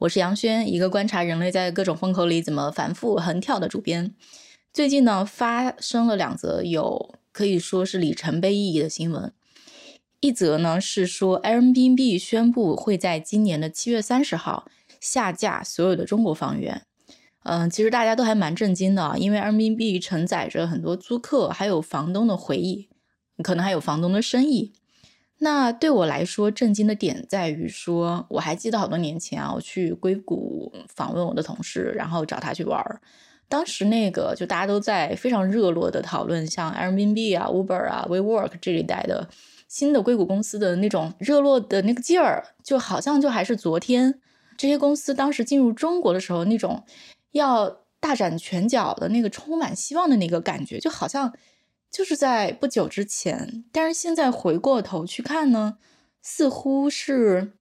我是杨轩，一个观察人类在各种风口里怎么反复横跳的主编。最近呢，发生了两则有可以说是里程碑意义的新闻。一则呢是说，Airbnb 宣布会在今年的七月三十号下架所有的中国房源。嗯，其实大家都还蛮震惊的，因为 Airbnb 承载着很多租客还有房东的回忆，可能还有房东的生意。那对我来说，震惊的点在于说，我还记得好多年前啊，我去硅谷访问我的同事，然后找他去玩儿。当时那个就大家都在非常热络的讨论，像 Airbnb 啊、Uber 啊、WeWork 这一代的新的硅谷公司的那种热络的那个劲儿，就好像就还是昨天这些公司当时进入中国的时候那种要大展拳脚的那个充满希望的那个感觉，就好像。就是在不久之前，但是现在回过头去看呢，似乎是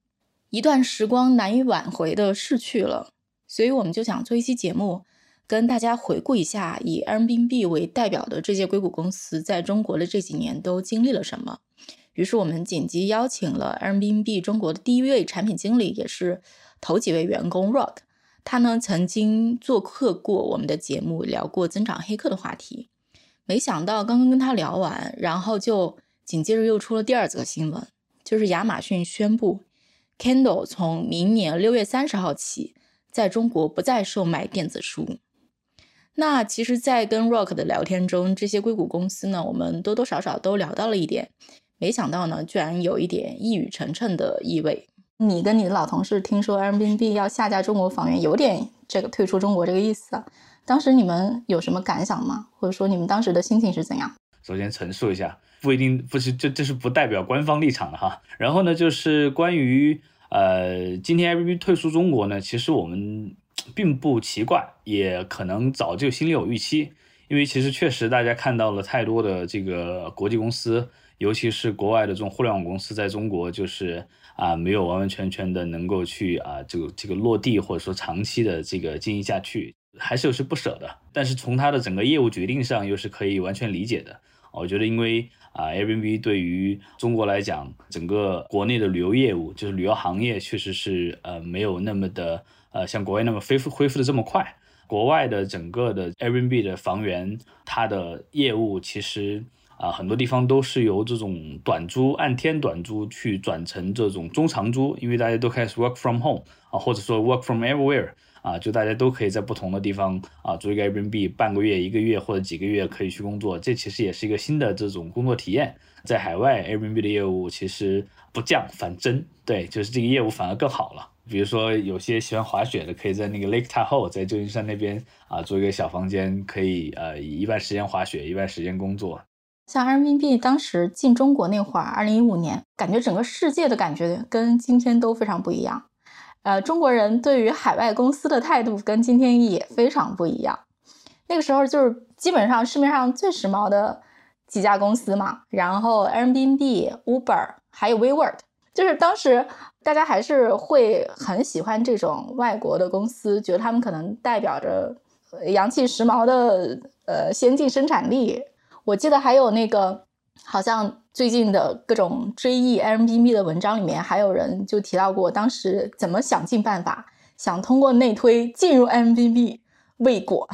一段时光难以挽回的逝去了。所以我们就想做一期节目，跟大家回顾一下以 Airbnb 为代表的这些硅谷公司在中国的这几年都经历了什么。于是我们紧急邀请了 Airbnb 中国的第一位产品经理，也是头几位员工 Rock。他呢曾经做客过我们的节目，聊过增长黑客的话题。没想到刚刚跟他聊完，然后就紧接着又出了第二则新闻，就是亚马逊宣布，Kindle 从明年六月三十号起，在中国不再售卖电子书。那其实，在跟 Rock 的聊天中，这些硅谷公司呢，我们多多少少都聊到了一点。没想到呢，居然有一点一语成谶的意味。你跟你的老同事听说 Airbnb 要下架中国房源，有点这个退出中国这个意思啊。当时你们有什么感想吗？或者说你们当时的心情是怎样？首先陈述一下，不一定不是这这是不代表官方立场的哈。然后呢，就是关于呃今天 APP 退出中国呢，其实我们并不奇怪，也可能早就心里有预期，因为其实确实大家看到了太多的这个国际公司，尤其是国外的这种互联网公司在中国就是啊没有完完全全的能够去啊这个这个落地或者说长期的这个经营下去。还是有些不舍的，但是从它的整个业务决定上又是可以完全理解的。我觉得，因为啊，Airbnb 对于中国来讲，整个国内的旅游业务，就是旅游行业，确实是呃没有那么的呃像国外那么恢复恢复的这么快。国外的整个的 Airbnb 的房源，它的业务其实啊很多地方都是由这种短租、按天短租去转成这种中长租，因为大家都开始 work from home 啊，或者说 work from everywhere。啊，就大家都可以在不同的地方啊租一个 Airbnb，半个月、一个月或者几个月可以去工作，这其实也是一个新的这种工作体验。在海外，Airbnb 的业务其实不降反增，对，就是这个业务反而更好了。比如说，有些喜欢滑雪的，可以在那个 Lake Tahoe，在旧金山那边啊租一个小房间，可以呃一半时间滑雪，一半时间工作。像 Airbnb 当时进中国那会儿，二零一五年，感觉整个世界的感觉跟今天都非常不一样。呃，中国人对于海外公司的态度跟今天也非常不一样。那个时候就是基本上市面上最时髦的几家公司嘛，然后 Airbnb、Uber 还有 WeWork，就是当时大家还是会很喜欢这种外国的公司，觉得他们可能代表着洋气时髦的呃先进生产力。我记得还有那个好像。最近的各种追忆 Airbnb 的文章里面，还有人就提到过当时怎么想尽办法想通过内推进入 Airbnb 未果，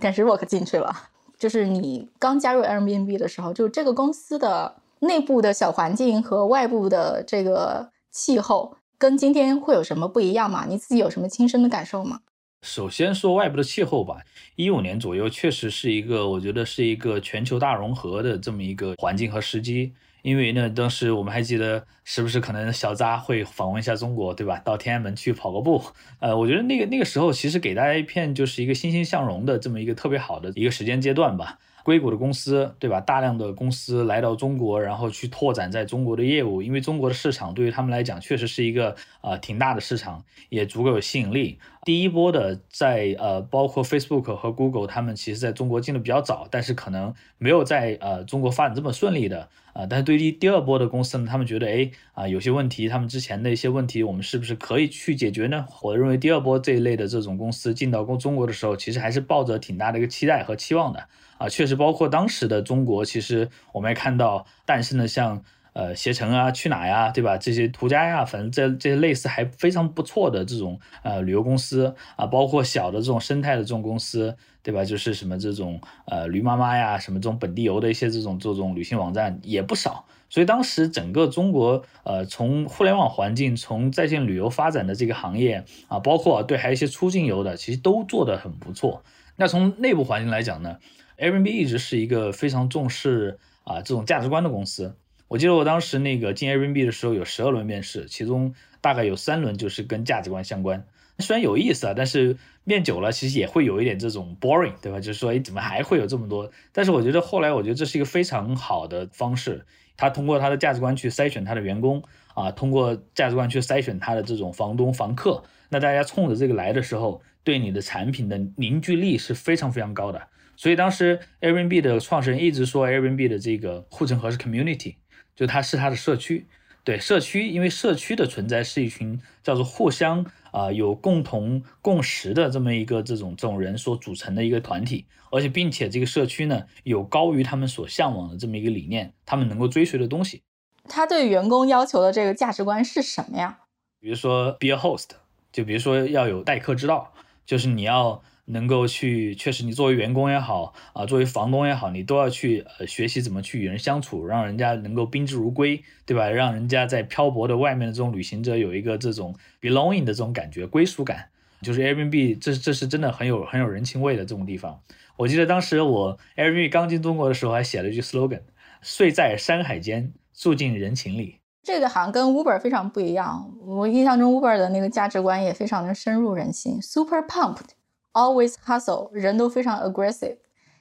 但是 Rock 进去了。就是你刚加入 Airbnb 的时候，就这个公司的内部的小环境和外部的这个气候，跟今天会有什么不一样吗？你自己有什么亲身的感受吗？首先说外部的气候吧，一五年左右确实是一个，我觉得是一个全球大融合的这么一个环境和时机。因为呢，当时我们还记得，时不时可能小扎会访问一下中国，对吧？到天安门去跑个步，呃，我觉得那个那个时候其实给大家一片就是一个欣欣向荣的这么一个特别好的一个时间阶段吧。硅谷的公司，对吧？大量的公司来到中国，然后去拓展在中国的业务，因为中国的市场对于他们来讲确实是一个呃挺大的市场，也足够有吸引力。第一波的在呃包括 Facebook 和 Google，他们其实在中国进的比较早，但是可能没有在呃中国发展这么顺利的啊。但是对于第二波的公司呢，他们觉得哎啊有些问题，他们之前的一些问题，我们是不是可以去解决呢？我认为第二波这一类的这种公司进到中中国的时候，其实还是抱着挺大的一个期待和期望的。啊，确实，包括当时的中国，其实我们也看到诞生了像呃携程啊、去哪呀，对吧？这些途家呀，反正这这些类似还非常不错的这种呃旅游公司啊，包括小的这种生态的这种公司，对吧？就是什么这种呃驴妈妈呀，什么这种本地游的一些这种这种旅行网站也不少。所以当时整个中国呃从互联网环境、从在线旅游发展的这个行业啊，包括对还有一些出境游的，其实都做得很不错。那从内部环境来讲呢？Airbnb 一直是一个非常重视啊这种价值观的公司。我记得我当时那个进 Airbnb 的时候有十二轮面试，其中大概有三轮就是跟价值观相关。虽然有意思啊，但是面久了其实也会有一点这种 boring，对吧？就是说，哎，怎么还会有这么多？但是我觉得后来我觉得这是一个非常好的方式。他通过他的价值观去筛选他的员工啊，通过价值观去筛选他的这种房东房客。那大家冲着这个来的时候，对你的产品的凝聚力是非常非常高的。所以当时 Airbnb 的创始人一直说 Airbnb 的这个护城河是 community，就它是它的社区。对社区，因为社区的存在是一群叫做互相啊有共同共识的这么一个这种这种人所组成的一个团体，而且并且这个社区呢有高于他们所向往的这么一个理念，他们能够追随的东西。他对员工要求的这个价值观是什么呀？比如说 be a host，就比如说要有待客之道，就是你要。能够去，确实，你作为员工也好啊，作为房东也好，你都要去呃学习怎么去与人相处，让人家能够宾至如归，对吧？让人家在漂泊的外面的这种旅行者有一个这种 belonging 的这种感觉，归属感。就是 Airbnb，这这是真的很有很有人情味的这种地方。我记得当时我 Airbnb 刚进中国的时候，还写了一句 slogan：睡在山海间，住进人情里。这个好像跟 Uber 非常不一样。我印象中 Uber 的那个价值观也非常的深入人心，super pumped。Always hustle，人都非常 aggressive，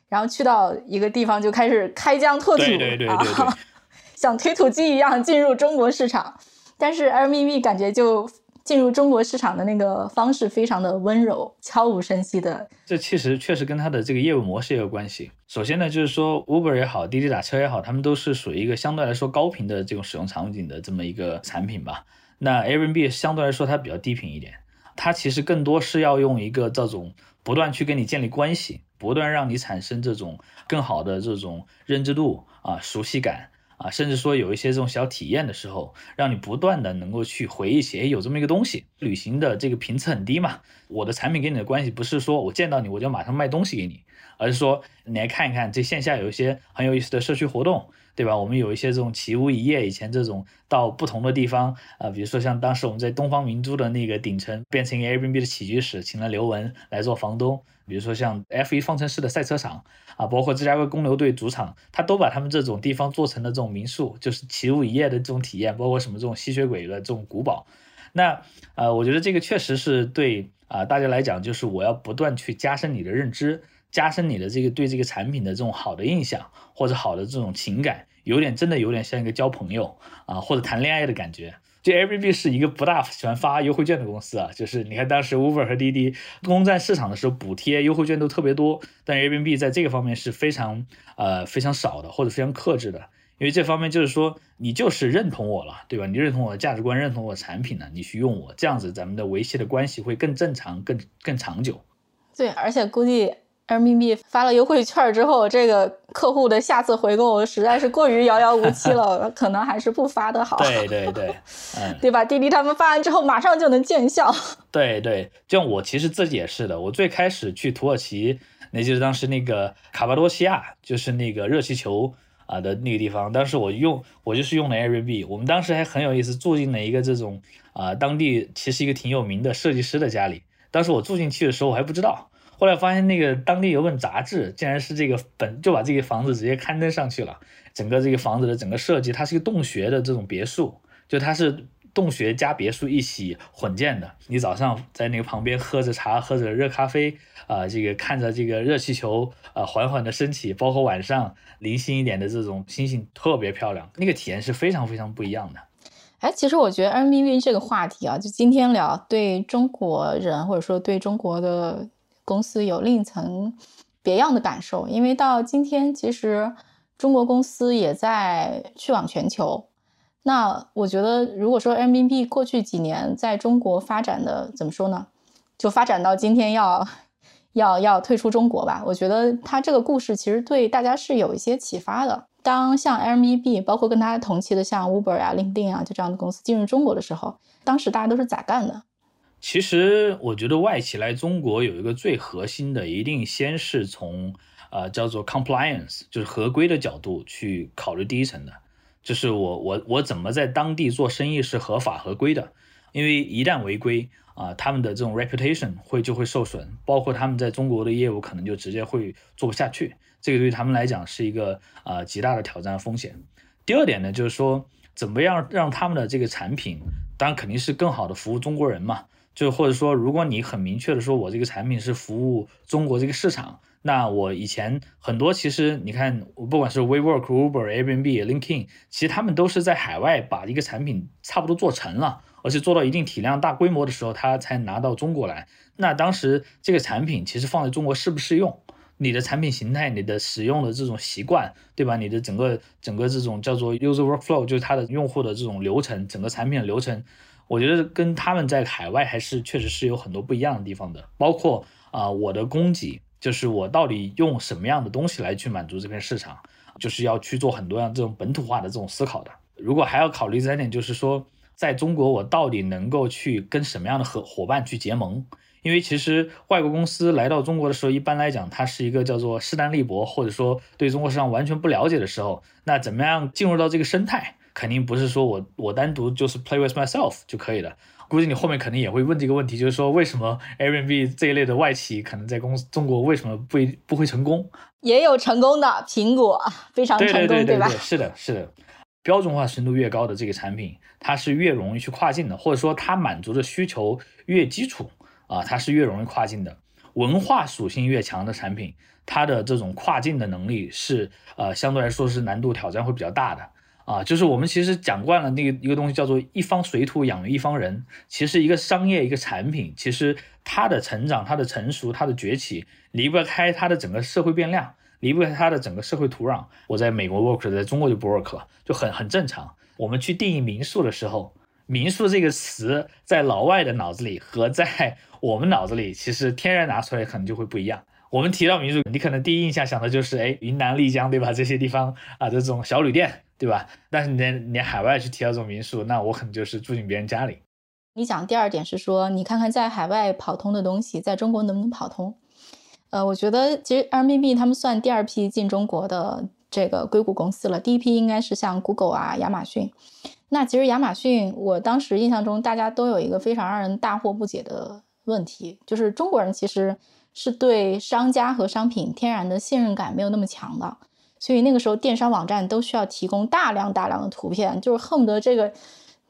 然后去到一个地方就开始开疆拓土，对对对对对，像推土机一样进入中国市场。但是 Airbnb 感觉就进入中国市场的那个方式非常的温柔，悄无声息的。这其实确实跟它的这个业务模式也有关系。首先呢，就是说 Uber 也好，滴滴打车也好，他们都是属于一个相对来说高频的这种使用场景的这么一个产品吧。那 Airbnb 相对来说它比较低频一点。它其实更多是要用一个这种不断去跟你建立关系，不断让你产生这种更好的这种认知度啊、熟悉感啊，甚至说有一些这种小体验的时候，让你不断的能够去回忆起，哎，有这么一个东西。旅行的这个频次很低嘛，我的产品跟你的关系不是说我见到你我就马上卖东西给你，而是说你来看一看这线下有一些很有意思的社区活动。对吧？我们有一些这种起屋一夜，以前这种到不同的地方啊，比如说像当时我们在东方明珠的那个顶层变成一个 Airbnb 的起居室，请了刘雯来做房东。比如说像 F1 方程式的赛车场啊，包括芝加哥公牛队主场，他都把他们这种地方做成了这种民宿，就是起屋一夜的这种体验，包括什么这种吸血鬼的这种古堡。那呃，我觉得这个确实是对啊大家来讲，就是我要不断去加深你的认知。加深你的这个对这个产品的这种好的印象，或者好的这种情感，有点真的有点像一个交朋友啊，或者谈恋爱的感觉。就 Airbnb 是一个不大喜欢发优惠券的公司啊，就是你看当时 Uber 和滴滴攻占市场的时候，补贴优惠券都特别多，但 Airbnb 在这个方面是非常呃非常少的，或者非常克制的，因为这方面就是说你就是认同我了，对吧？你认同我的价值观，认同我的产品呢，你去用我，这样子咱们的维系的关系会更正常、更更长久。对，而且估计。人民币发了优惠券之后，这个客户的下次回购实在是过于遥遥无期了，可能还是不发的好。对对对，嗯，对吧？滴滴他们发完之后马上就能见效。对对，就像我其实自己也是的，我最开始去土耳其，那就是当时那个卡巴多西亚，就是那个热气球啊的那个地方，当时我用我就是用的 Airbnb，我们当时还很有意思，住进了一个这种啊当地其实一个挺有名的设计师的家里，当时我住进去的时候我还不知道。后来发现那个当地有本杂志，竟然是这个本就把这个房子直接刊登上去了。整个这个房子的整个设计，它是一个洞穴的这种别墅，就它是洞穴加别墅一起混建的。你早上在那个旁边喝着茶，喝着热咖啡，啊，这个看着这个热气球啊缓缓的升起，包括晚上零星一点的这种星星，特别漂亮，那个体验是非常非常不一样的。哎，其实我觉得 Airbnb 这个话题啊，就今天聊，对中国人或者说对中国的公司有另一层别样的感受，因为到今天其实。中国公司也在去往全球。那我觉得，如果说 Airbnb 过去几年在中国发展的怎么说呢？就发展到今天要要要退出中国吧。我觉得它这个故事其实对大家是有一些启发的。当像 Airbnb，包括跟它同期的像 Uber 啊、LinkedIn 啊，就这样的公司进入中国的时候，当时大家都是咋干的？其实我觉得外企来中国有一个最核心的，一定先是从。呃，叫做 compliance，就是合规的角度去考虑第一层的，就是我我我怎么在当地做生意是合法合规的，因为一旦违规啊，他们的这种 reputation 会就会受损，包括他们在中国的业务可能就直接会做不下去，这个对他们来讲是一个呃极大的挑战风险。第二点呢，就是说怎么样让他们的这个产品，当然肯定是更好的服务中国人嘛，就或者说如果你很明确的说我这个产品是服务中国这个市场。那我以前很多其实你看，不管是 WeWork、Uber、Airbnb、LinkedIn，其实他们都是在海外把一个产品差不多做成了，而且做到一定体量、大规模的时候，他才拿到中国来。那当时这个产品其实放在中国适不适用？你的产品形态、你的使用的这种习惯，对吧？你的整个整个这种叫做 User Workflow，就是它的用户的这种流程，整个产品的流程，我觉得跟他们在海外还是确实是有很多不一样的地方的。包括啊，我的供给。就是我到底用什么样的东西来去满足这片市场，就是要去做很多样这种本土化的这种思考的。如果还要考虑三点，就是说，在中国我到底能够去跟什么样的合伙伴去结盟？因为其实外国公司来到中国的时候，一般来讲，它是一个叫做势单力薄，或者说对中国市场完全不了解的时候，那怎么样进入到这个生态？肯定不是说我我单独就是 play with myself 就可以了。估计你后面肯定也会问这个问题，就是说为什么 Airbnb 这一类的外企可能在公中国为什么不不会成功？也有成功的，苹果非常成功，对吧？是的，是的。标准化程度越高的这个产品，它是越容易去跨境的，或者说它满足的需求越基础啊，它是越容易跨境的。文化属性越强的产品，它的这种跨境的能力是呃相对来说是难度挑战会比较大的。啊，就是我们其实讲惯了那个一个东西叫做一方水土养一方人。其实一个商业一个产品，其实它的成长、它的成熟、它的崛起，离不开它的整个社会变量，离不开它的整个社会土壤。我在美国 work，在中国就不 work 了，就很很正常。我们去定义民宿的时候，民宿这个词在老外的脑子里和在我们脑子里，其实天然拿出来可能就会不一样。我们提到民宿，你可能第一印象想的就是哎，云南丽江对吧？这些地方啊，这种小旅店。对吧？但是你你海外去提到这种民宿，那我可能就是住进别人家里。你讲第二点是说，你看看在海外跑通的东西，在中国能不能跑通？呃，我觉得其实 Airbnb 他们算第二批进中国的这个硅谷公司了，第一批应该是像 Google 啊、亚马逊。那其实亚马逊，我当时印象中大家都有一个非常让人大惑不解的问题，就是中国人其实是对商家和商品天然的信任感没有那么强的。所以那个时候，电商网站都需要提供大量大量的图片，就是恨不得这个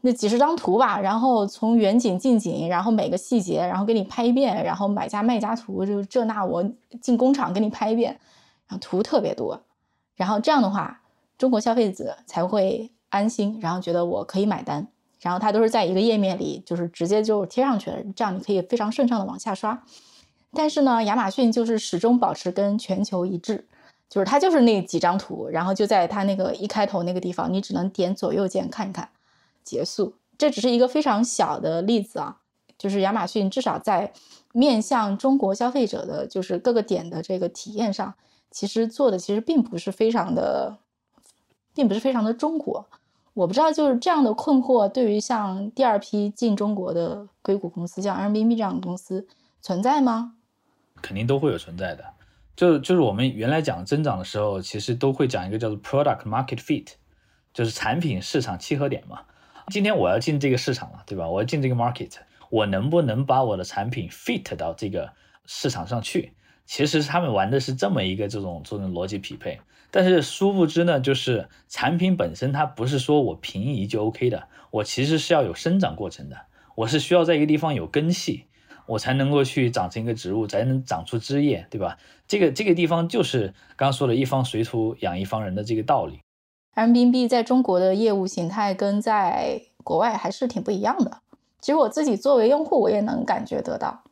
那几十张图吧，然后从远景、近景，然后每个细节，然后给你拍一遍，然后买家卖家图，就这那我进工厂给你拍一遍，然后图特别多，然后这样的话，中国消费者才会安心，然后觉得我可以买单，然后它都是在一个页面里，就是直接就贴上去了，这样你可以非常顺畅的往下刷。但是呢，亚马逊就是始终保持跟全球一致。就是它就是那几张图，然后就在它那个一开头那个地方，你只能点左右键看一看，结束。这只是一个非常小的例子啊，就是亚马逊至少在面向中国消费者的，就是各个点的这个体验上，其实做的其实并不是非常的，并不是非常的中国。我不知道就是这样的困惑，对于像第二批进中国的硅谷公司，像 Airbnb 这样的公司存在吗？肯定都会有存在的。就就是我们原来讲增长的时候，其实都会讲一个叫做 product market fit，就是产品市场契合点嘛。今天我要进这个市场了，对吧？我要进这个 market，我能不能把我的产品 fit 到这个市场上去。其实他们玩的是这么一个这种这种逻辑匹配，但是殊不知呢，就是产品本身它不是说我平移就 OK 的，我其实是要有生长过程的，我是需要在一个地方有根系，我才能够去长成一个植物，才能长出枝叶，对吧？这个这个地方就是刚刚说的一方水土养一方人的这个道理。人民币在中国的业务形态跟在国外还是挺不一样的。其实我自己作为用户，我也能感觉得到。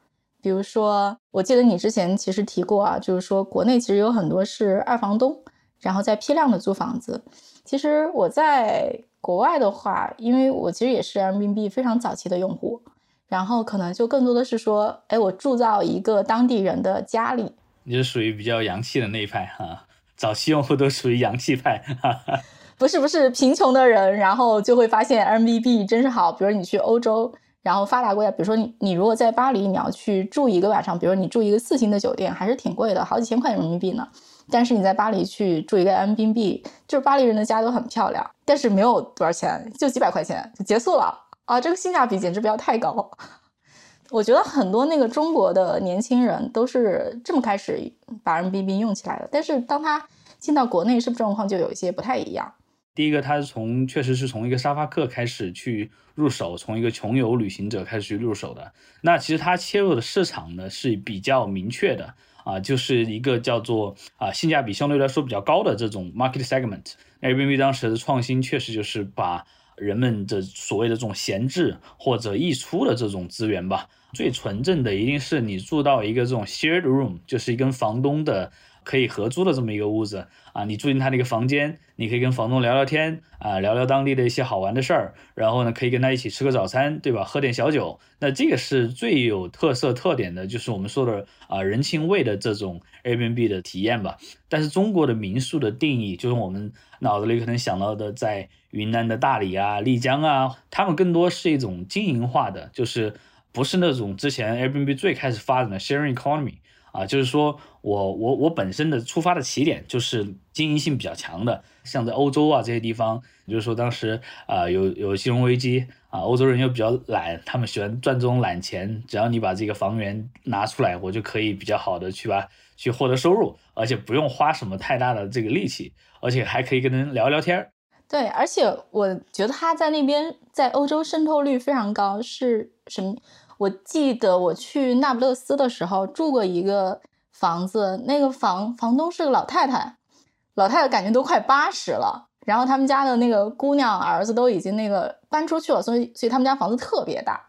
比如说，我记得你之前其实提过啊，就是说国内其实有很多是二房东，然后在批量的租房子。其实我在国外的话，因为我其实也是人民币非常早期的用户，然后可能就更多的是说，哎，我住到一个当地人的家里。你是属于比较洋气的那一派哈，早期用户都属于洋气派。哈哈 不是不是，贫穷的人，然后就会发现 R M B B 真是好。比如你去欧洲。然后发达国家，比如说你，你如果在巴黎，你要去住一个晚上，比如你住一个四星的酒店，还是挺贵的，好几千块人民币呢。但是你在巴黎去住一个 M B B，就是巴黎人的家都很漂亮，但是没有多少钱，就几百块钱就结束了啊！这个性价比简直不要太高。我觉得很多那个中国的年轻人都是这么开始把 M B B 用起来的，但是当他进到国内，是不是状况就有一些不太一样？第一个，他是从确实是从一个沙发客开始去入手，从一个穷游旅行者开始去入手的。那其实他切入的市场呢是比较明确的啊，就是一个叫做啊性价比相对来说比较高的这种 market segment。Airbnb 当时的创新确实就是把人们的所谓的这种闲置或者溢出的这种资源吧，最纯正的一定是你住到一个这种 shared room，就是跟房东的。可以合租的这么一个屋子啊，你住进他那个房间，你可以跟房东聊聊天啊，聊聊当地的一些好玩的事儿，然后呢，可以跟他一起吃个早餐，对吧？喝点小酒，那这个是最有特色特点的，就是我们说的啊人情味的这种 Airbnb 的体验吧。但是中国的民宿的定义，就是我们脑子里可能想到的，在云南的大理啊、丽江啊，他们更多是一种经营化的，就是不是那种之前 Airbnb 最开始发展的 sharing economy。啊，就是说我我我本身的出发的起点就是经营性比较强的，像在欧洲啊这些地方，就是说当时啊有有金融危机啊，欧洲人又比较懒，他们喜欢赚这种懒钱，只要你把这个房源拿出来，我就可以比较好的去吧去获得收入，而且不用花什么太大的这个力气，而且还可以跟人聊聊天儿。对，而且我觉得他在那边在欧洲渗透率非常高，是什么？我记得我去那不勒斯的时候住过一个房子，那个房房东是个老太太，老太太感觉都快八十了，然后他们家的那个姑娘儿子都已经那个搬出去了，所以所以他们家房子特别大，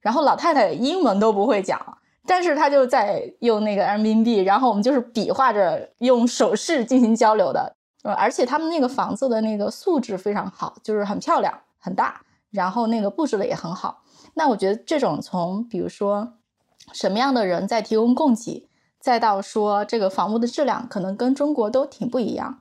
然后老太太英文都不会讲，但是她就在用那个人民币，然后我们就是比划着用手势进行交流的，呃，而且他们那个房子的那个素质非常好，就是很漂亮很大，然后那个布置的也很好。那我觉得这种从比如说什么样的人在提供供给，再到说这个房屋的质量，可能跟中国都挺不一样。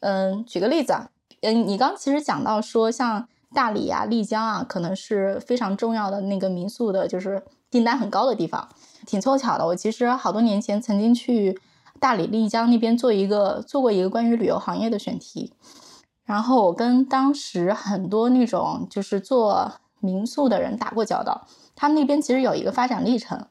嗯，举个例子，嗯，你刚其实讲到说像大理啊、丽江啊，可能是非常重要的那个民宿的，就是订单很高的地方。挺凑巧的，我其实好多年前曾经去大理、丽江那边做一个做过一个关于旅游行业的选题，然后我跟当时很多那种就是做。民宿的人打过交道，他们那边其实有一个发展历程。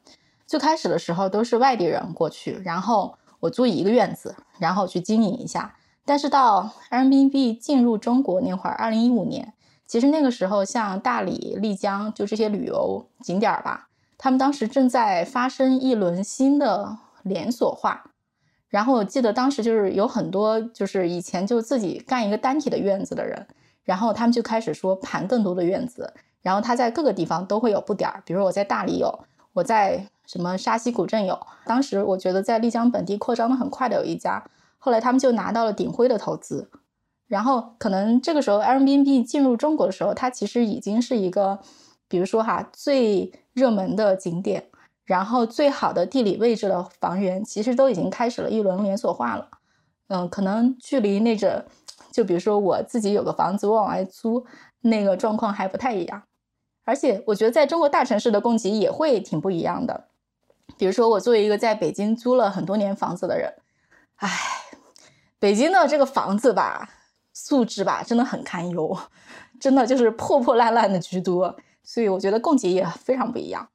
最开始的时候都是外地人过去，然后我租一个院子，然后去经营一下。但是到 Airbnb 进入中国那会儿，二零一五年，其实那个时候像大理、丽江就这些旅游景点吧，他们当时正在发生一轮新的连锁化。然后我记得当时就是有很多就是以前就自己干一个单体的院子的人，然后他们就开始说盘更多的院子。然后它在各个地方都会有布点儿，比如我在大理有，我在什么沙溪古镇有。当时我觉得在丽江本地扩张的很快的有一家，后来他们就拿到了鼎晖的投资。然后可能这个时候 Airbnb 进入中国的时候，它其实已经是一个，比如说哈最热门的景点，然后最好的地理位置的房源，其实都已经开始了一轮连锁化了。嗯，可能距离那个，就比如说我自己有个房子我往外租，那个状况还不太一样。而且我觉得在中国大城市的供给也会挺不一样的。比如说，我作为一个在北京租了很多年房子的人，唉，北京的这个房子吧，素质吧真的很堪忧，真的就是破破烂烂的居多。所以我觉得供给也非常不一样。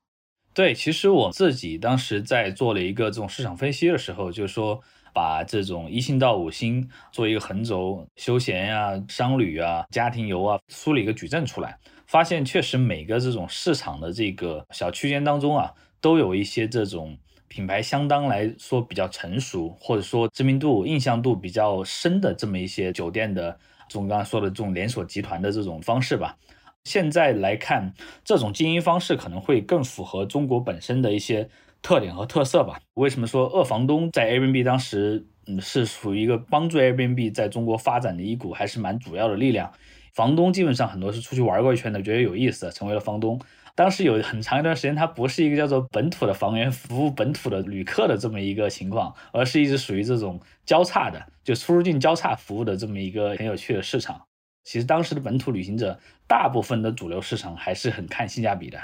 对，其实我自己当时在做了一个这种市场分析的时候，就是说把这种一星到五星做一个横轴，休闲呀、商旅啊、家庭游啊，梳理一个矩阵出来，发现确实每个这种市场的这个小区间当中啊，都有一些这种品牌相当来说比较成熟，或者说知名度、印象度比较深的这么一些酒店的，这种刚刚说的这种连锁集团的这种方式吧。现在来看，这种经营方式可能会更符合中国本身的一些特点和特色吧。为什么说二房东在 Airbnb 当时，嗯，是属于一个帮助 Airbnb 在中国发展的一股还是蛮主要的力量？房东基本上很多是出去玩过一圈的，觉得有意思，成为了房东。当时有很长一段时间，它不是一个叫做本土的房源 服务本土的旅客的这么一个情况，而是一直属于这种交叉的，就出入境交叉服务的这么一个很有趣的市场。其实当时的本土旅行者，大部分的主流市场还是很看性价比的。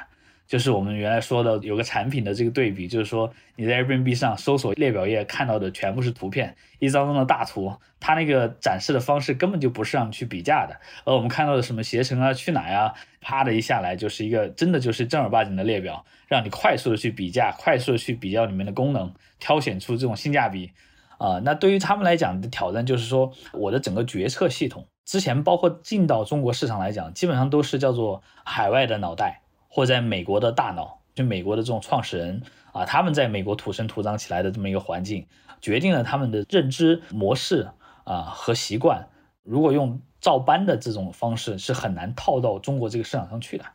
就是我们原来说的有个产品的这个对比，就是说你在 Airbnb 上搜索列表页看到的全部是图片，一张张的大图，它那个展示的方式根本就不是让你去比价的。而我们看到的什么携程啊、去哪呀，啪的一下来就是一个真的就是正儿八经的列表，让你快速的去比价，快速的去比较里面的功能，挑选出这种性价比。啊，那对于他们来讲的挑战就是说，我的整个决策系统。之前包括进到中国市场来讲，基本上都是叫做海外的脑袋，或在美国的大脑，就美国的这种创始人啊，他们在美国土生土长起来的这么一个环境，决定了他们的认知模式啊和习惯。如果用照搬的这种方式，是很难套到中国这个市场上去的。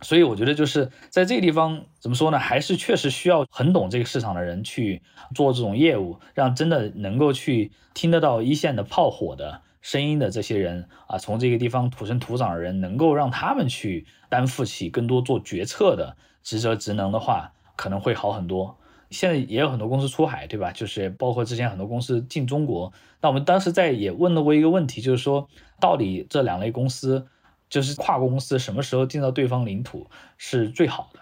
所以我觉得就是在这个地方怎么说呢，还是确实需要很懂这个市场的人去做这种业务，让真的能够去听得到一线的炮火的。声音的这些人啊，从这个地方土生土长的人，能够让他们去担负起更多做决策的职责职能的话，可能会好很多。现在也有很多公司出海，对吧？就是包括之前很多公司进中国。那我们当时在也问了过一个问题，就是说，到底这两类公司，就是跨国公司，什么时候进到对方领土是最好的？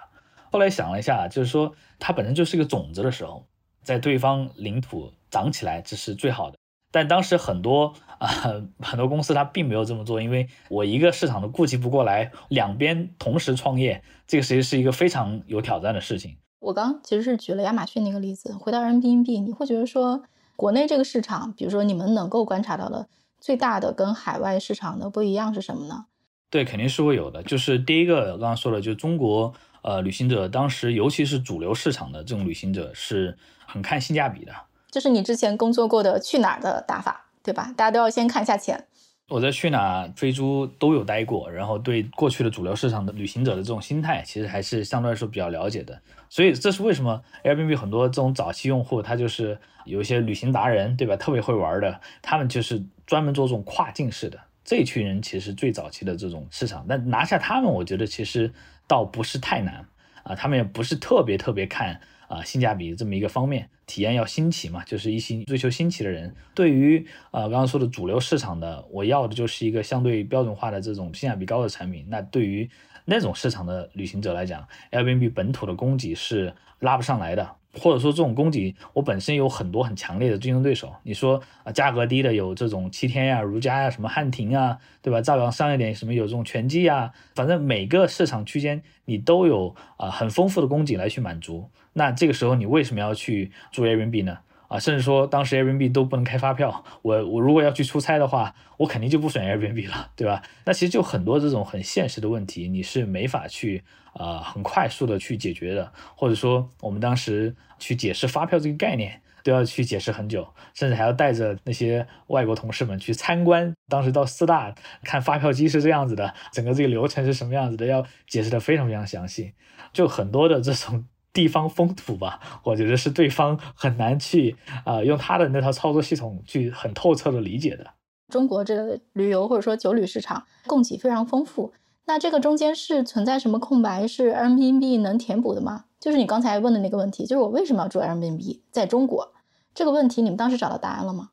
后来想了一下，就是说，它本身就是一个种子的时候，在对方领土长起来，这是最好的。但当时很多啊，很多公司它并没有这么做，因为我一个市场都顾及不过来，两边同时创业，这个其实是一个非常有挑战的事情。我刚其实是举了亚马逊那个例子，回到人民币，你会觉得说，国内这个市场，比如说你们能够观察到的最大的跟海外市场的不一样是什么呢？对，肯定是会有的。就是第一个，刚刚说的，就是中国呃旅行者当时，尤其是主流市场的这种旅行者，是很看性价比的。就是你之前工作过的去哪儿的打法，对吧？大家都要先看一下钱。我在去哪儿、飞猪都有待过，然后对过去的主流市场的旅行者的这种心态，其实还是相对来说比较了解的。所以这是为什么 Airbnb 很多这种早期用户，他就是有一些旅行达人，对吧？特别会玩的，他们就是专门做这种跨境式的这一群人，其实最早期的这种市场。但拿下他们，我觉得其实倒不是太难啊，他们也不是特别特别看。啊，性价比这么一个方面，体验要新奇嘛，就是一心追求新奇的人，对于啊刚刚说的主流市场的，我要的就是一个相对标准化的这种性价比高的产品。那对于那种市场的旅行者来讲，Airbnb 本土的供给是拉不上来的。或者说这种供给，我本身有很多很强烈的竞争对手。你说啊，价格低的有这种七天呀、如家呀、什么汉庭啊，对吧？再往上一点，什么有这种全季啊，反正每个市场区间你都有啊很丰富的供给来去满足。那这个时候你为什么要去做 Airbnb 呢？啊，甚至说当时 Airbnb 都不能开发票，我我如果要去出差的话，我肯定就不选 Airbnb 了，对吧？那其实就很多这种很现实的问题，你是没法去啊很快速的去解决的，或者说我们当时去解释发票这个概念，都要去解释很久，甚至还要带着那些外国同事们去参观，当时到四大看发票机是这样子的，整个这个流程是什么样子的，要解释的非常非常详细，就很多的这种。地方风土吧，我觉得是对方很难去啊，用他的那套操作系统去很透彻的理解的。中国这个旅游或者说酒旅市场供给非常丰富，那这个中间是存在什么空白是 Airbnb 能填补的吗？就是你刚才问的那个问题，就是我为什么要住 Airbnb 在中国这个问题，你们当时找到答案了吗？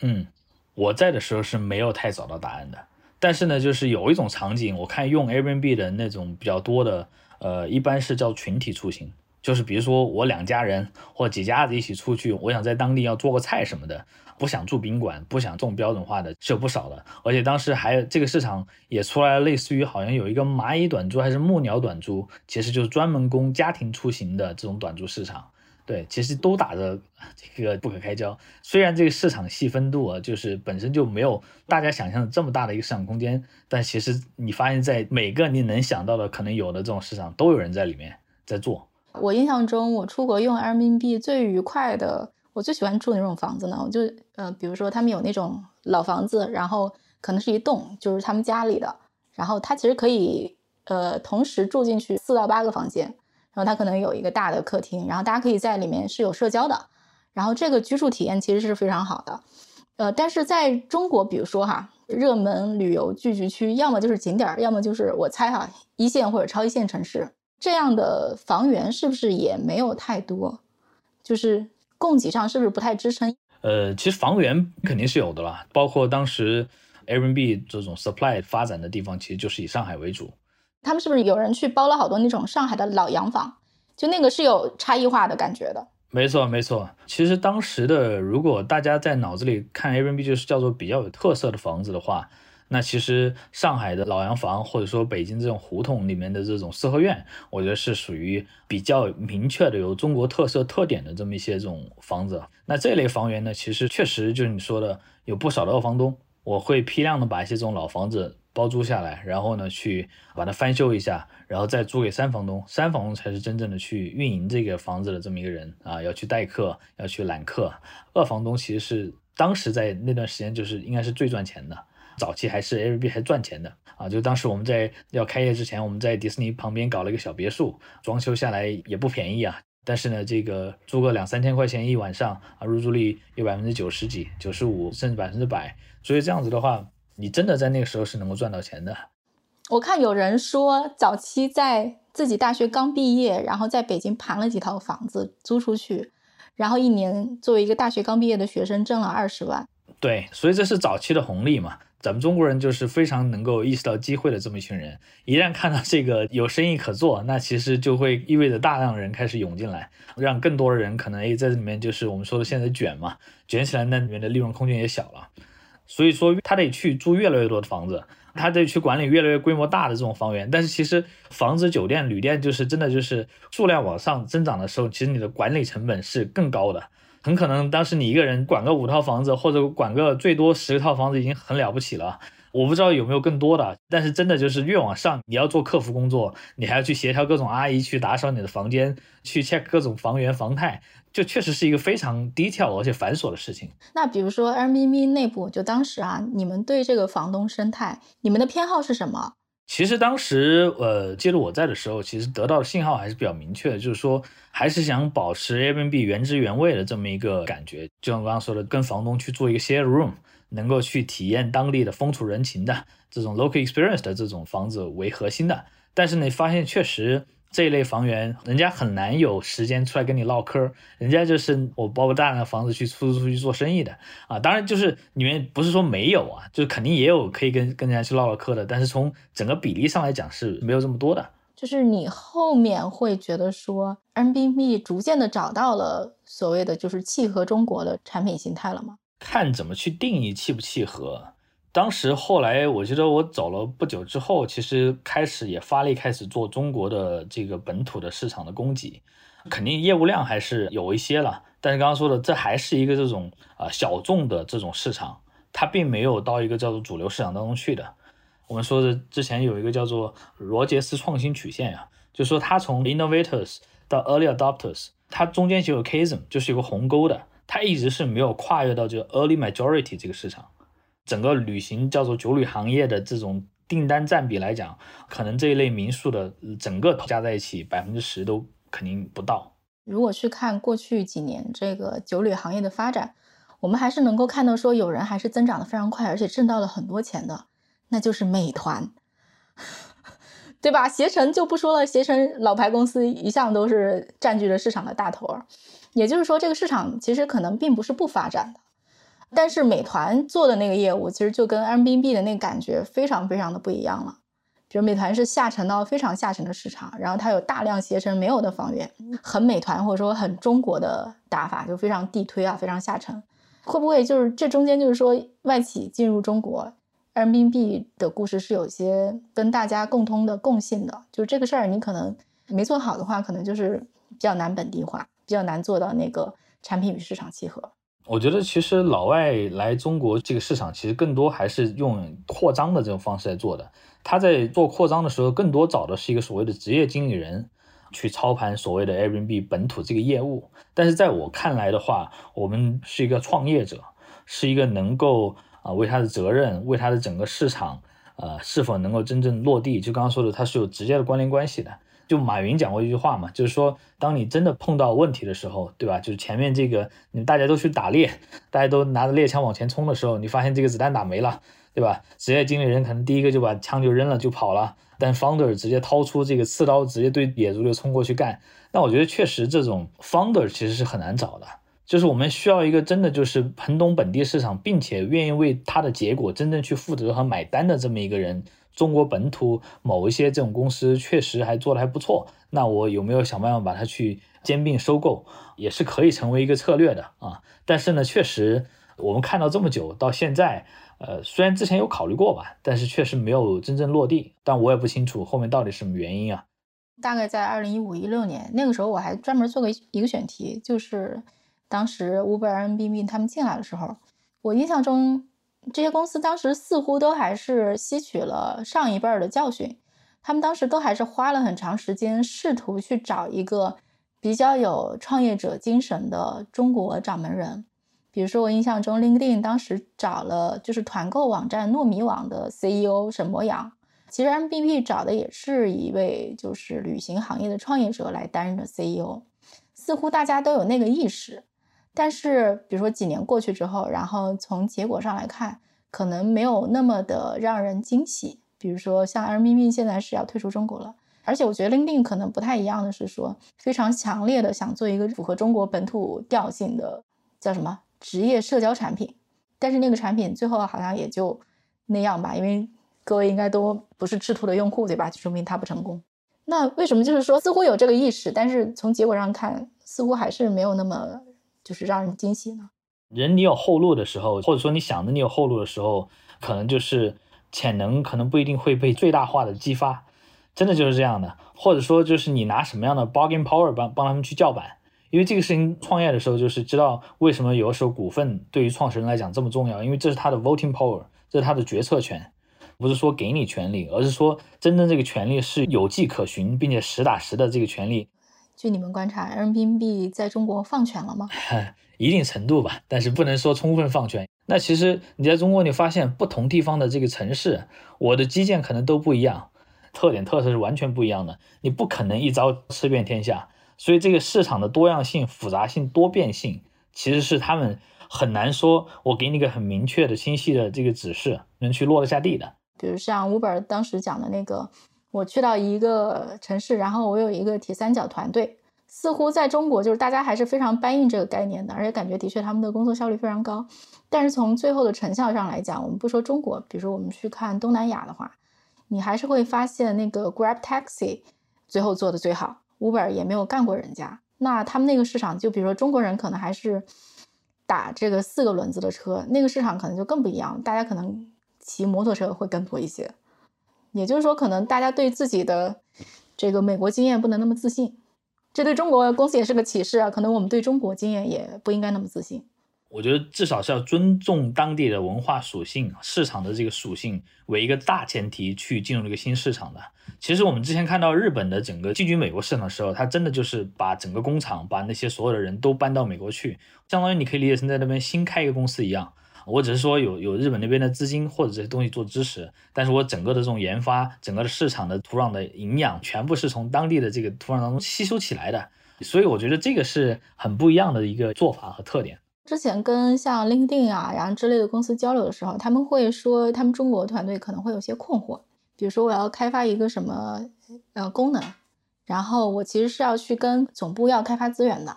嗯，我在的时候是没有太找到答案的，但是呢，就是有一种场景，我看用 Airbnb 的那种比较多的，呃，一般是叫群体出行。就是比如说我两家人或几家子一起出去，我想在当地要做个菜什么的，不想住宾馆，不想这种标准化的是有不少的。而且当时还有这个市场也出来了，类似于好像有一个蚂蚁短租还是木鸟短租，其实就是专门供家庭出行的这种短租市场。对，其实都打着这个不可开交。虽然这个市场细分度啊，就是本身就没有大家想象的这么大的一个市场空间，但其实你发现，在每个你能想到的可能有的这种市场，都有人在里面在做。我印象中，我出国用人民币最愉快的，我最喜欢住那种房子呢。我就呃，比如说他们有那种老房子，然后可能是一栋，就是他们家里的，然后它其实可以呃同时住进去四到八个房间。然后它可能有一个大的客厅，然后大家可以在里面是有社交的，然后这个居住体验其实是非常好的。呃，但是在中国，比如说哈，热门旅游聚集区，要么就是景点，要么就是我猜哈，一线或者超一线城市这样的房源是不是也没有太多？就是供给上是不是不太支撑？呃，其实房源肯定是有的啦，包括当时 Airbnb 这种 supply 发展的地方，其实就是以上海为主。他们是不是有人去包了好多那种上海的老洋房？就那个是有差异化的感觉的。没错，没错。其实当时的，如果大家在脑子里看 Airbnb 就是叫做比较有特色的房子的话，那其实上海的老洋房，或者说北京这种胡同里面的这种四合院，我觉得是属于比较明确的有中国特色特点的这么一些这种房子。那这类房源呢，其实确实就是你说的，有不少的二房东，我会批量的把一些这种老房子。包租下来，然后呢，去把它翻修一下，然后再租给三房东。三房东才是真正的去运营这个房子的这么一个人啊，要去待客，要去揽客。二房东其实是当时在那段时间就是应该是最赚钱的，早期还是 Airbnb 还赚钱的啊。就当时我们在要开业之前，我们在迪士尼旁边搞了一个小别墅，装修下来也不便宜啊。但是呢，这个租个两三千块钱一晚上啊，入住率有百分之九十几、九十五，甚至百分之百。所以这样子的话。你真的在那个时候是能够赚到钱的。我看有人说，早期在自己大学刚毕业，然后在北京盘了几套房子租出去，然后一年作为一个大学刚毕业的学生挣了二十万。对，所以这是早期的红利嘛。咱们中国人就是非常能够意识到机会的这么一群人，一旦看到这个有生意可做，那其实就会意味着大量人开始涌进来，让更多的人可能诶在这里面就是我们说的现在卷嘛，卷起来那里面的利润空间也小了。所以说，他得去租越来越多的房子，他得去管理越来越规模大的这种房源。但是其实房子、酒店、旅店就是真的就是数量往上增长的时候，其实你的管理成本是更高的。很可能当时你一个人管个五套房子，或者管个最多十套房子已经很了不起了。我不知道有没有更多的，但是真的就是越往上，你要做客服工作，你还要去协调各种阿姨去打扫你的房间，去 check 各种房源房态。就确实是一个非常低调而且繁琐的事情。那比如说 Airbnb 内部，就当时啊，你们对这个房东生态，你们的偏好是什么？其实当时，呃，记得我在的时候，其实得到的信号还是比较明确的，就是说还是想保持 Airbnb 原汁原味的这么一个感觉。就像刚刚说的，跟房东去做一个 share room，能够去体验当地的风土人情的这种 local experience 的这种房子为核心的。但是呢，发现确实。这一类房源，人家很难有时间出来跟你唠嗑，人家就是我包个大量的房子去出租出去做生意的啊。当然，就是你们不是说没有啊，就是肯定也有可以跟跟人家去唠唠嗑的，但是从整个比例上来讲是没有这么多的。就是你后面会觉得说，Airbnb 逐渐的找到了所谓的就是契合中国的产品形态了吗？看怎么去定义契不契合。当时后来，我觉得我走了不久之后，其实开始也发力，开始做中国的这个本土的市场的供给，肯定业务量还是有一些了。但是刚刚说的，这还是一个这种啊小众的这种市场，它并没有到一个叫做主流市场当中去的。我们说的之前有一个叫做罗杰斯创新曲线呀，就说它从 innovators 到 early adopters，它中间就有 chasm，就是有个鸿沟的，它一直是没有跨越到这个 early majority 这个市场。整个旅行叫做酒旅行业的这种订单占比来讲，可能这一类民宿的整个加在一起百分之十都肯定不到。如果去看过去几年这个酒旅行业的发展，我们还是能够看到说有人还是增长的非常快，而且挣到了很多钱的，那就是美团，对吧？携程就不说了，携程老牌公司一向都是占据着市场的大头儿，也就是说这个市场其实可能并不是不发展的。但是美团做的那个业务，其实就跟 Airbnb 的那个感觉非常非常的不一样了。比如美团是下沉到非常下沉的市场，然后它有大量携程没有的房源，很美团或者说很中国的打法，就非常地推啊，非常下沉。会不会就是这中间就是说外企进入中国，人民币的故事是有些跟大家共通的共性的？就是这个事儿你可能没做好的话，可能就是比较难本地化，比较难做到那个产品与市场契合。我觉得其实老外来中国这个市场，其实更多还是用扩张的这种方式来做的。他在做扩张的时候，更多找的是一个所谓的职业经理人去操盘所谓的 Airbnb 本土这个业务。但是在我看来的话，我们是一个创业者，是一个能够啊为他的责任，为他的整个市场呃是否能够真正落地，就刚刚说的，它是有直接的关联关系的。就马云讲过一句话嘛，就是说，当你真的碰到问题的时候，对吧？就是前面这个，你大家都去打猎，大家都拿着猎枪往前冲的时候，你发现这个子弹打没了，对吧？职业经理人可能第一个就把枪就扔了就跑了，但 founder 直接掏出这个刺刀，直接对野猪就冲过去干。那我觉得确实这种 founder 其实是很难找的，就是我们需要一个真的就是很懂本地市场，并且愿意为他的结果真正去负责和买单的这么一个人。中国本土某一些这种公司确实还做的还不错，那我有没有想办法把它去兼并收购，也是可以成为一个策略的啊。但是呢，确实我们看到这么久到现在，呃，虽然之前有考虑过吧，但是确实没有真正落地。但我也不清楚后面到底什么原因啊。大概在二零一五一六年那个时候，我还专门做过一个选题，就是当时 Uber、Airbnb 他们进来的时候，我印象中。这些公司当时似乎都还是吸取了上一辈儿的教训，他们当时都还是花了很长时间，试图去找一个比较有创业者精神的中国掌门人。比如说，我印象中，LinkedIn 当时找了就是团购网站糯米网的 CEO 沈博阳，其实 M B B 找的也是一位就是旅行行业的创业者来担任的 CEO，似乎大家都有那个意识。但是，比如说几年过去之后，然后从结果上来看，可能没有那么的让人惊喜。比如说，像 Airbnb 现在是要退出中国了，而且我觉得 LinkedIn 可能不太一样的是说，非常强烈的想做一个符合中国本土调性的叫什么职业社交产品。但是那个产品最后好像也就那样吧，因为各位应该都不是赤兔的用户，对吧？就说明它不成功。那为什么就是说似乎有这个意识，但是从结果上看，似乎还是没有那么。就是让人惊喜呢。人你有后路的时候，或者说你想着你有后路的时候，可能就是潜能可能不一定会被最大化的激发，真的就是这样的。或者说就是你拿什么样的 bargain power 帮帮他们去叫板，因为这个事情创业的时候就是知道为什么有的时候股份对于创始人来讲这么重要，因为这是他的 voting power，这是他的决策权，不是说给你权利，而是说真正这个权利是有迹可循，并且实打实的这个权利。据你们观察人民币在中国放权了吗？一定程度吧，但是不能说充分放权。那其实你在中国，你发现不同地方的这个城市，我的基建可能都不一样，特点特色是完全不一样的。你不可能一招吃遍天下，所以这个市场的多样性、复杂性、多变性，其实是他们很难说，我给你个很明确的、清晰的这个指示，能去落得下地的。比如像 Uber 当时讲的那个。我去到一个城市，然后我有一个铁三角团队，似乎在中国就是大家还是非常搬运这个概念的，而且感觉的确他们的工作效率非常高。但是从最后的成效上来讲，我们不说中国，比如说我们去看东南亚的话，你还是会发现那个 Grab Taxi 最后做的最好，Uber 也没有干过人家。那他们那个市场，就比如说中国人可能还是打这个四个轮子的车，那个市场可能就更不一样，大家可能骑摩托车会更多一些。也就是说，可能大家对自己的这个美国经验不能那么自信，这对中国公司也是个启示啊。可能我们对中国经验也不应该那么自信。我觉得至少是要尊重当地的文化属性、市场的这个属性为一个大前提去进入这个新市场的。其实我们之前看到日本的整个进军美国市场的时候，它真的就是把整个工厂、把那些所有的人都搬到美国去，相当于你可以理解成在那边新开一个公司一样。我只是说有有日本那边的资金或者这些东西做支持，但是我整个的这种研发，整个的市场的土壤的营养，全部是从当地的这个土壤当中吸收起来的，所以我觉得这个是很不一样的一个做法和特点。之前跟像 LinkedIn 啊，然后之类的公司交流的时候，他们会说他们中国团队可能会有些困惑，比如说我要开发一个什么呃功能，然后我其实是要去跟总部要开发资源的。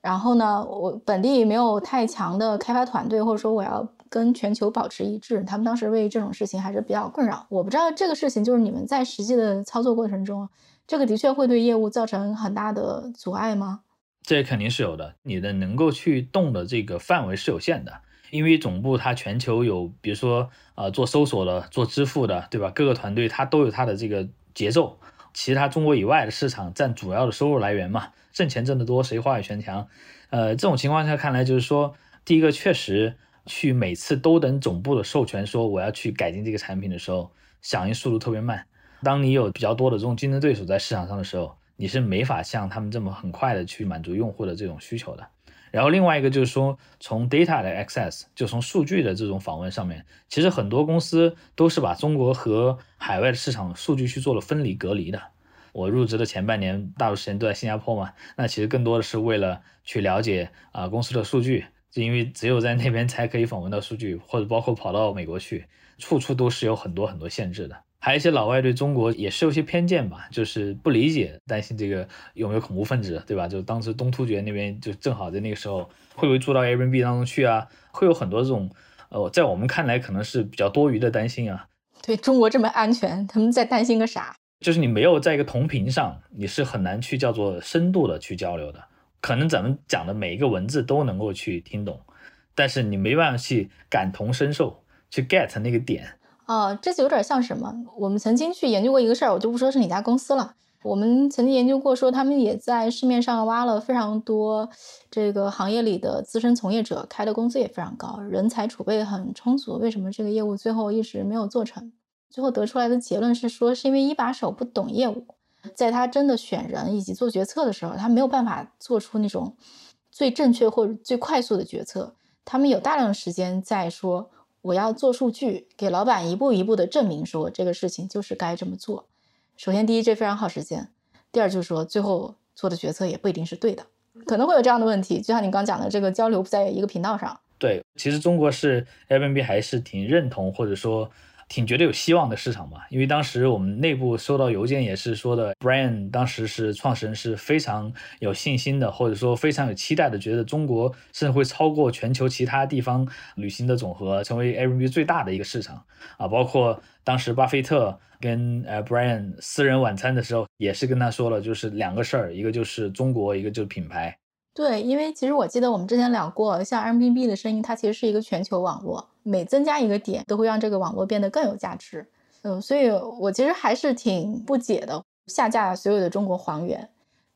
然后呢，我本地没有太强的开发团队，或者说我要跟全球保持一致。他们当时为这种事情还是比较困扰。我不知道这个事情就是你们在实际的操作过程中，这个的确会对业务造成很大的阻碍吗？这肯定是有的，你的能够去动的这个范围是有限的，因为总部它全球有，比如说呃做搜索的、做支付的，对吧？各个团队它都有它的这个节奏。其他中国以外的市场占主要的收入来源嘛，挣钱挣得多，谁话语权强？呃，这种情况下看来，就是说，第一个确实去每次都等总部的授权，说我要去改进这个产品的时候，响应速度特别慢。当你有比较多的这种竞争对手在市场上的时候，你是没法像他们这么很快的去满足用户的这种需求的。然后另外一个就是说，从 data 的 access，就从数据的这种访问上面，其实很多公司都是把中国和海外的市场数据去做了分离隔离的。我入职的前半年，大多时间都在新加坡嘛，那其实更多的是为了去了解啊公司的数据，就因为只有在那边才可以访问到数据，或者包括跑到美国去，处处都是有很多很多限制的。还有一些老外对中国也是有些偏见吧，就是不理解，担心这个有没有恐怖分子，对吧？就当时东突厥那边就正好在那个时候，会不会住到 Airbnb 当中去啊？会有很多这种，呃，在我们看来可能是比较多余的担心啊。对中国这么安全，他们在担心个啥？就是你没有在一个同频上，你是很难去叫做深度的去交流的。可能咱们讲的每一个文字都能够去听懂，但是你没办法去感同身受，去 get 那个点。哦，这就有点像什么？我们曾经去研究过一个事儿，我就不说是哪家公司了。我们曾经研究过，说他们也在市面上挖了非常多这个行业里的资深从业者，开的工资也非常高，人才储备很充足。为什么这个业务最后一直没有做成？最后得出来的结论是说，是因为一把手不懂业务，在他真的选人以及做决策的时候，他没有办法做出那种最正确或者最快速的决策。他们有大量的时间在说。我要做数据，给老板一步一步的证明说这个事情就是该这么做。首先，第一，这非常耗时间；第二，就是说最后做的决策也不一定是对的，可能会有这样的问题。就像你刚讲的，这个交流不在一个频道上。对，其实中国是 Airbnb 还是挺认同，或者说。挺觉得有希望的市场吧，因为当时我们内部收到邮件也是说的，Brian 当时是创始人是非常有信心的，或者说非常有期待的，觉得中国甚至会超过全球其他地方旅行的总和，成为 Airbnb 最大的一个市场啊。包括当时巴菲特跟呃 Brian 私人晚餐的时候，也是跟他说了，就是两个事儿，一个就是中国，一个就是品牌。对，因为其实我记得我们之前聊过，像 Airbnb 的声音，它其实是一个全球网络，每增加一个点，都会让这个网络变得更有价值。嗯，所以我其实还是挺不解的，下架所有的中国黄源，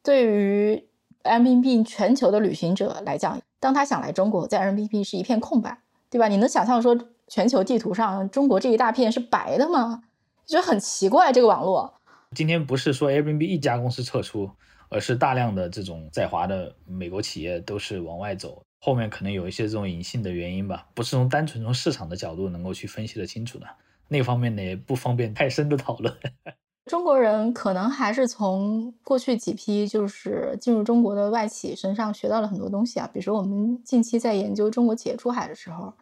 对于 Airbnb 全球的旅行者来讲，当他想来中国，在 Airbnb 是一片空白，对吧？你能想象说全球地图上中国这一大片是白的吗？觉得很奇怪，这个网络。今天不是说 Airbnb 一家公司撤出。而是大量的这种在华的美国企业都是往外走，后面可能有一些这种隐性的原因吧，不是从单纯从市场的角度能够去分析的清楚的。那方面呢也不方便太深的讨论。中国人可能还是从过去几批就是进入中国的外企身上学到了很多东西啊，比如说我们近期在研究中国企业出海的时候，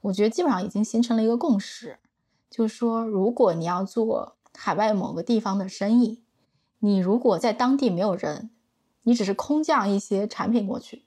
我觉得基本上已经形成了一个共识，就是说如果你要做海外某个地方的生意。你如果在当地没有人，你只是空降一些产品过去，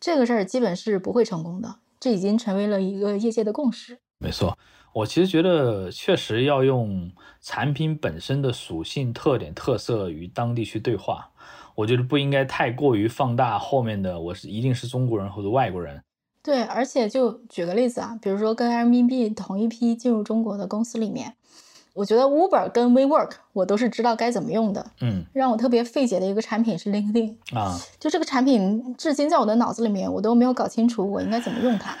这个事儿基本是不会成功的。这已经成为了一个业界的共识。没错，我其实觉得确实要用产品本身的属性、特点、特色与当地去对话。我觉得不应该太过于放大后面的我是一定是中国人或者外国人。对，而且就举个例子啊，比如说跟 Airbnb 同一批进入中国的公司里面。我觉得 Uber 跟 WeWork 我都是知道该怎么用的。嗯，让我特别费解的一个产品是 LinkedIn 啊，就这个产品至今在我的脑子里面我都没有搞清楚我应该怎么用它。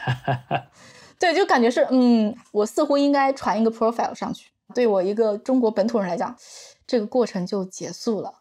对，就感觉是嗯，我似乎应该传一个 profile 上去。对我一个中国本土人来讲，这个过程就结束了。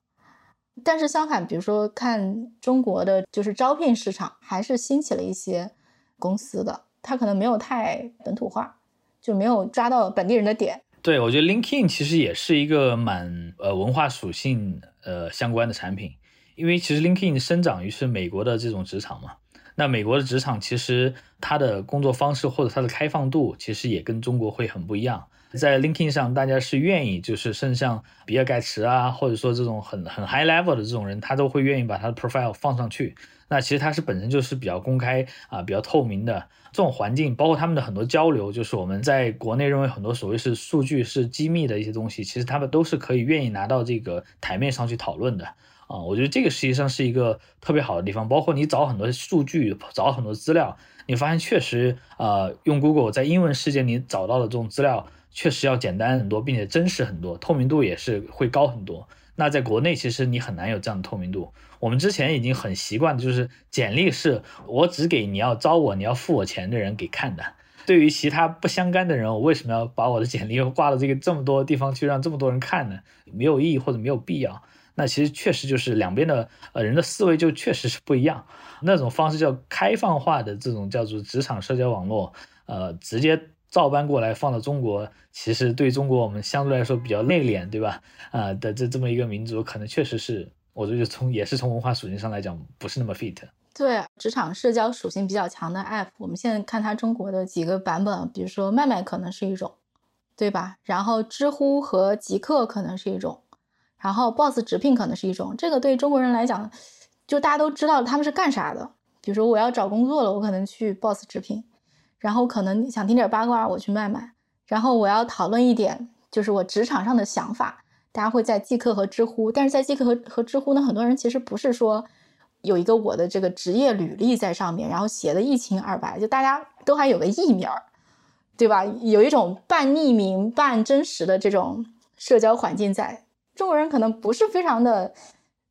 但是相反，比如说看中国的就是招聘市场，还是兴起了一些公司的，它可能没有太本土化，就没有抓到本地人的点。对，我觉得 LinkedIn 其实也是一个蛮呃文化属性呃相关的产品，因为其实 LinkedIn 生长于是美国的这种职场嘛，那美国的职场其实它的工作方式或者它的开放度，其实也跟中国会很不一样。在 LinkedIn 上，大家是愿意，就是甚至像比尔盖茨啊，或者说这种很很 high level 的这种人，他都会愿意把他的 profile 放上去。那其实它是本身就是比较公开啊，比较透明的这种环境，包括他们的很多交流，就是我们在国内认为很多所谓是数据是机密的一些东西，其实他们都是可以愿意拿到这个台面上去讨论的啊。我觉得这个实际上是一个特别好的地方，包括你找很多数据，找很多资料，你发现确实呃，用 Google 在英文世界里找到的这种资料。确实要简单很多，并且真实很多，透明度也是会高很多。那在国内，其实你很难有这样的透明度。我们之前已经很习惯的就是简历是我只给你要招我、你要付我钱的人给看的。对于其他不相干的人，我为什么要把我的简历挂到这个这么多地方去让这么多人看呢？没有意义或者没有必要。那其实确实就是两边的呃人的思维就确实是不一样。那种方式叫开放化的这种叫做职场社交网络，呃，直接。照搬过来放到中国，其实对中国我们相对来说比较内敛，对吧？啊的这这么一个民族，可能确实是，我觉得从也是从文化属性上来讲，不是那么 fit。对，职场社交属性比较强的 app，我们现在看它中国的几个版本，比如说麦麦可能是一种，对吧？然后知乎和极客可能是一种，然后 boss 直聘可能是一种。这个对中国人来讲，就大家都知道他们是干啥的。比如说我要找工作了，我可能去 boss 直聘。然后可能想听点八卦，我去卖卖。然后我要讨论一点，就是我职场上的想法，大家会在即刻和知乎。但是在即刻和和知乎呢，很多人其实不是说有一个我的这个职业履历在上面，然后写的一清二白，就大家都还有个艺名，对吧？有一种半匿名半真实的这种社交环境，在中国人可能不是非常的。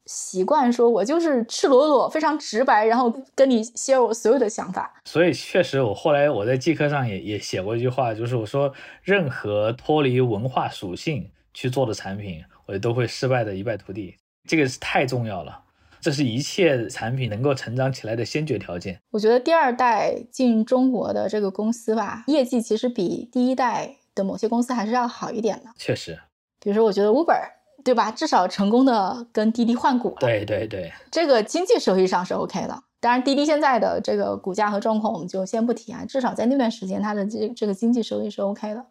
习惯说，我就是赤裸裸、非常直白，然后跟你 share 我所有的想法。所以确实，我后来我在即刻上也也写过一句话，就是我说，任何脱离文化属性去做的产品，我都会失败的一败涂地。这个是太重要了，这是一切产品能够成长起来的先决条件。我觉得第二代进中国的这个公司吧，业绩其实比第一代的某些公司还是要好一点的。确实，比如说，我觉得 Uber。对吧？至少成功的跟滴滴换股了。对对对，这个经济收益上是 OK 的。当然，滴滴现在的这个股价和状况我们就先不提啊。至少在那段时间，它的这这个经济收益是 OK 的。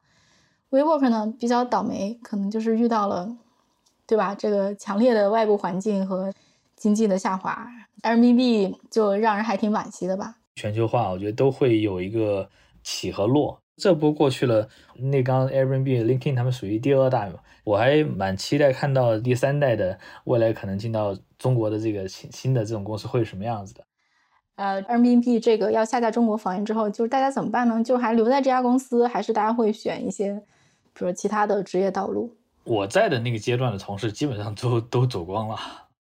WeWork 呢比较倒霉，可能就是遇到了，对吧？这个强烈的外部环境和经济的下滑。Airbnb 就让人还挺惋惜的吧。全球化，我觉得都会有一个起和落。这波过去了，那刚 Airbnb、LinkedIn 他们属于第二代嘛，我还蛮期待看到第三代的未来可能进到中国的这个新新的这种公司会是什么样子的。呃，Airbnb 这个要下架中国房源之后，就是大家怎么办呢？就还留在这家公司，还是大家会选一些，就是其他的职业道路？我在的那个阶段的同事基本上都都走光了，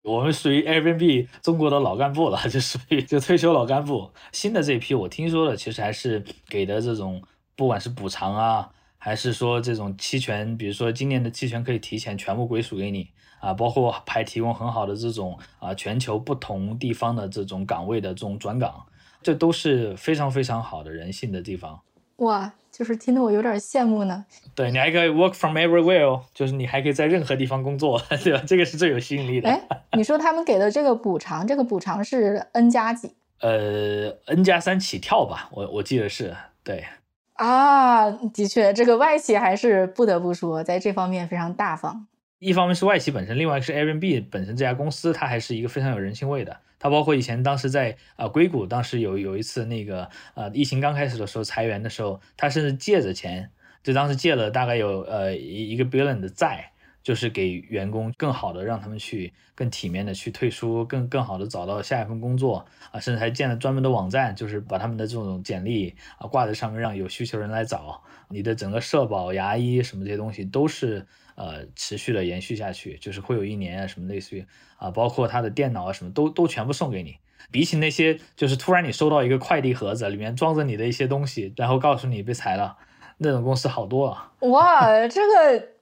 我们属于 Airbnb 中国的老干部了，就属于就退休老干部。新的这一批我听说的其实还是给的这种。不管是补偿啊，还是说这种期权，比如说今年的期权可以提前全部归属给你啊，包括还提供很好的这种啊全球不同地方的这种岗位的这种转岗，这都是非常非常好的人性的地方。哇，就是听得我有点羡慕呢。对你还可以 work from everywhere，就是你还可以在任何地方工作，对吧？这个是最有吸引力的。哎，你说他们给的这个补偿，这个补偿是 N 加几？呃，N 加三起跳吧，我我记得是对。啊，的确，这个外企还是不得不说，在这方面非常大方。一方面是外企本身，另外一个是 Airbnb 本身这家公司，它还是一个非常有人情味的。它包括以前当时在呃硅谷，当时有有一次那个呃疫情刚开始的时候裁员的时候，它甚至借着钱，就当时借了大概有呃一一个 billion 的债。就是给员工更好的让他们去更体面的去退出，更更好的找到下一份工作啊，甚至还建了专门的网站，就是把他们的这种简历啊挂在上面，让有需求人来找。你的整个社保、牙医什么这些东西都是呃持续的延续下去，就是会有一年啊什么类似于啊，包括他的电脑啊什么都都全部送给你。比起那些就是突然你收到一个快递盒子，里面装着你的一些东西，然后告诉你被裁了，那种公司好多了。哇，这个。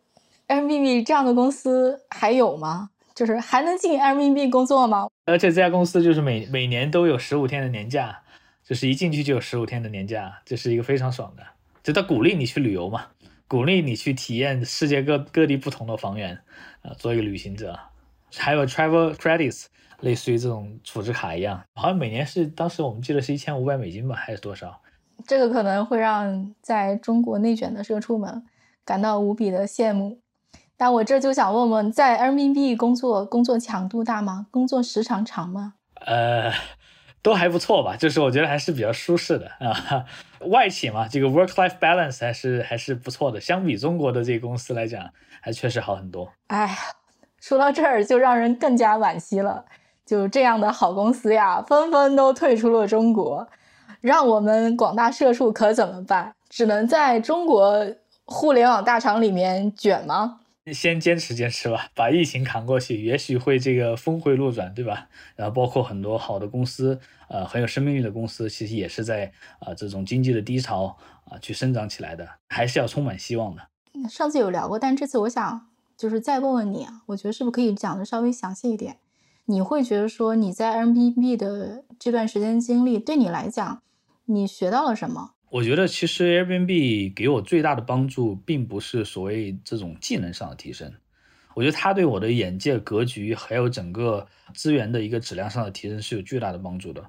Airbnb 这样的公司还有吗？就是还能进 Airbnb 工作吗？而且这家公司就是每每年都有十五天的年假，就是一进去就有十五天的年假，这是一个非常爽的。就他鼓励你去旅游嘛，鼓励你去体验世界各各地不同的房源，啊，做一个旅行者。还有 Travel Credits，类似于这种储值卡一样，好像每年是当时我们记得是一千五百美金吧，还是多少？这个可能会让在中国内卷的社畜们感到无比的羡慕。但我这就想问问，在人民币工作，工作强度大吗？工作时长长吗？呃，都还不错吧，就是我觉得还是比较舒适的啊。外企嘛，这个 work-life balance 还是还是不错的，相比中国的这个公司来讲，还确实好很多。哎，说到这儿就让人更加惋惜了，就这样的好公司呀，纷纷都退出了中国，让我们广大社畜可怎么办？只能在中国互联网大厂里面卷吗？先坚持坚持吧，把疫情扛过去，也许会这个峰回路转，对吧？然后包括很多好的公司，呃，很有生命力的公司，其实也是在啊这种经济的低潮啊去生长起来的，还是要充满希望的。上次有聊过，但这次我想就是再问问你啊，我觉得是不是可以讲的稍微详细一点？你会觉得说你在 M B B 的这段时间经历，对你来讲，你学到了什么？我觉得其实 Airbnb 给我最大的帮助，并不是所谓这种技能上的提升，我觉得它对我的眼界格局，还有整个资源的一个质量上的提升是有巨大的帮助的。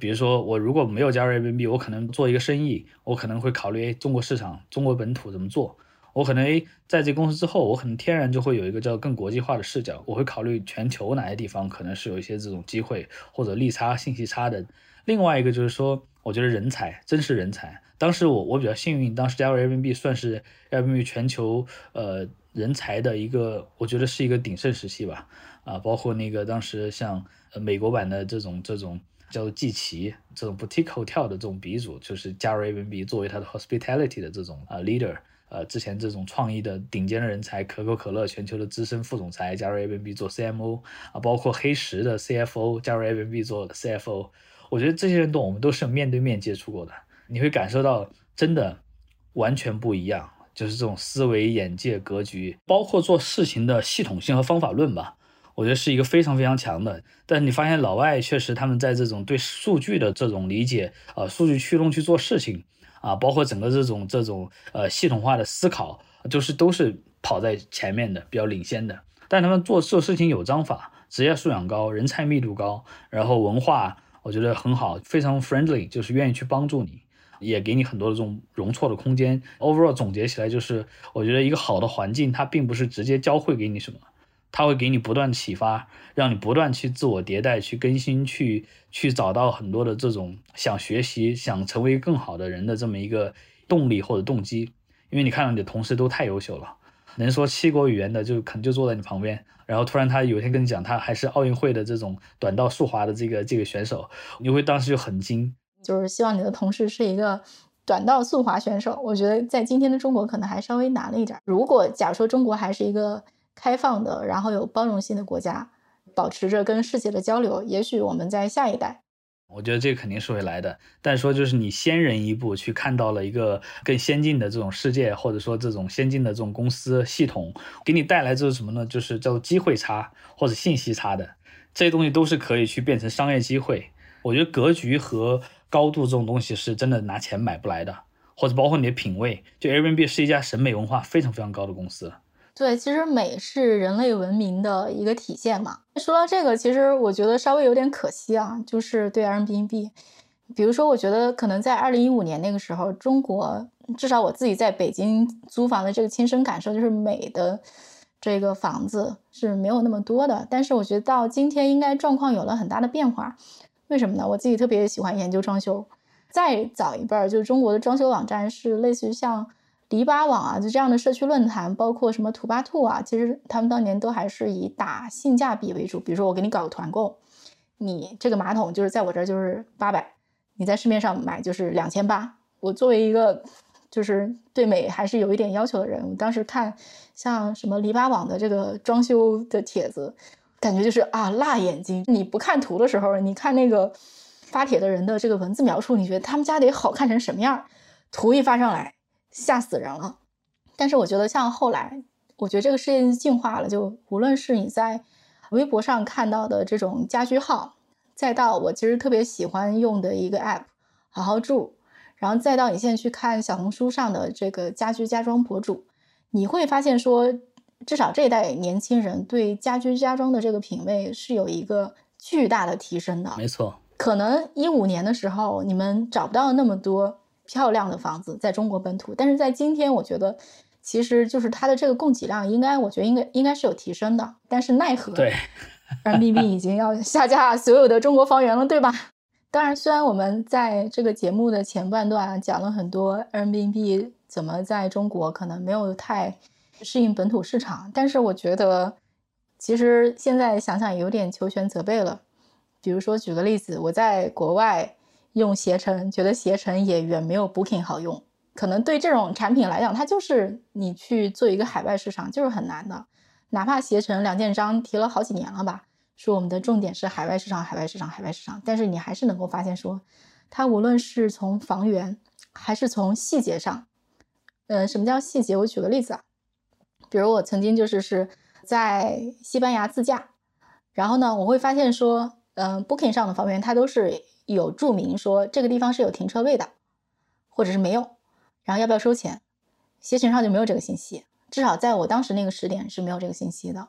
比如说，我如果没有加入 Airbnb，我可能做一个生意，我可能会考虑中国市场、中国本土怎么做。我可能诶，在这公司之后，我可能天然就会有一个叫更国际化的视角，我会考虑全球哪些地方可能是有一些这种机会或者利差、信息差的。另外一个就是说。我觉得人才真是人才。当时我我比较幸运，当时加入 Airbnb 算是 Airbnb 全球呃人才的一个，我觉得是一个鼎盛时期吧。啊，包括那个当时像呃美国版的这种这种叫做季奇这种 boutique hotel 的这种鼻祖，就是加入 Airbnb 作为他的 hospitality 的这种啊 leader。呃，之前这种创意的顶尖的人才，可口可乐全球的资深副总裁加入 Airbnb 做 CMO 啊，包括黑石的 CFO 加入 Airbnb 做 CFO。我觉得这些人都我们都是面对面接触过的，你会感受到真的完全不一样，就是这种思维、眼界、格局，包括做事情的系统性和方法论吧，我觉得是一个非常非常强的。但是你发现老外确实他们在这种对数据的这种理解，呃，数据驱动去做事情啊，包括整个这种这种呃系统化的思考，就是都是跑在前面的，比较领先的。但他们做做事情有章法，职业素养高，人才密度高，然后文化。我觉得很好，非常 friendly，就是愿意去帮助你，也给你很多的这种容错的空间。Overall 总结起来就是，我觉得一个好的环境，它并不是直接教会给你什么，它会给你不断启发，让你不断去自我迭代、去更新、去去找到很多的这种想学习、想成为更好的人的这么一个动力或者动机。因为你看到你的同事都太优秀了。能说七国语言的就可能就坐在你旁边，然后突然他有一天跟你讲他还是奥运会的这种短道速滑的这个这个选手，你会当时就很惊。就是希望你的同事是一个短道速滑选手，我觉得在今天的中国可能还稍微难了一点。如果假如说中国还是一个开放的，然后有包容性的国家，保持着跟世界的交流，也许我们在下一代。我觉得这肯定是会来的，但说就是你先人一步去看到了一个更先进的这种世界，或者说这种先进的这种公司系统，给你带来这是什么呢？就是叫机会差或者信息差的这些东西都是可以去变成商业机会。我觉得格局和高度这种东西是真的拿钱买不来的，或者包括你的品味。就 Airbnb 是一家审美文化非常非常高的公司。对，其实美是人类文明的一个体现嘛。说到这个，其实我觉得稍微有点可惜啊，就是对 Airbnb，比如说，我觉得可能在二零一五年那个时候，中国至少我自己在北京租房的这个亲身感受，就是美的这个房子是没有那么多的。但是我觉得到今天应该状况有了很大的变化。为什么呢？我自己特别喜欢研究装修。再早一辈儿，就是中国的装修网站是类似于像。篱笆网啊，就这样的社区论坛，包括什么土巴兔啊，其实他们当年都还是以打性价比为主。比如说，我给你搞个团购，你这个马桶就是在我这儿就是八百，你在市面上买就是两千八。我作为一个就是对美还是有一点要求的人，我当时看像什么篱笆网的这个装修的帖子，感觉就是啊辣眼睛。你不看图的时候，你看那个发帖的人的这个文字描述，你觉得他们家得好看成什么样？图一发上来。吓死人了，但是我觉得像后来，我觉得这个世界进化了，就无论是你在微博上看到的这种家居号，再到我其实特别喜欢用的一个 app，好好住，然后再到你现在去看小红书上的这个家居家装博主，你会发现说，至少这一代年轻人对家居家装的这个品味是有一个巨大的提升的。没错，可能一五年的时候你们找不到那么多漂亮的房子在中国本土，但是在今天，我觉得其实就是它的这个供给量应该，我觉得应该应该是有提升的。但是奈何，对人民币已经要下架所有的中国房源了，对吧？当然，虽然我们在这个节目的前半段讲了很多人民币怎么在中国可能没有太适应本土市场，但是我觉得其实现在想想有点求全责备了。比如说，举个例子，我在国外用携程，觉得携程也远没有 Booking 好用。可能对这种产品来讲，它就是你去做一个海外市场就是很难的。哪怕携程梁建章提了好几年了吧。说我们的重点是海外市场，海外市场，海外市场。但是你还是能够发现，说它无论是从房源，还是从细节上，呃，什么叫细节？我举个例子啊，比如我曾经就是是在西班牙自驾，然后呢，我会发现说，嗯，Booking 上的房源它都是有注明说这个地方是有停车位的，或者是没有，然后要不要收钱？携程上就没有这个信息，至少在我当时那个时点是没有这个信息的。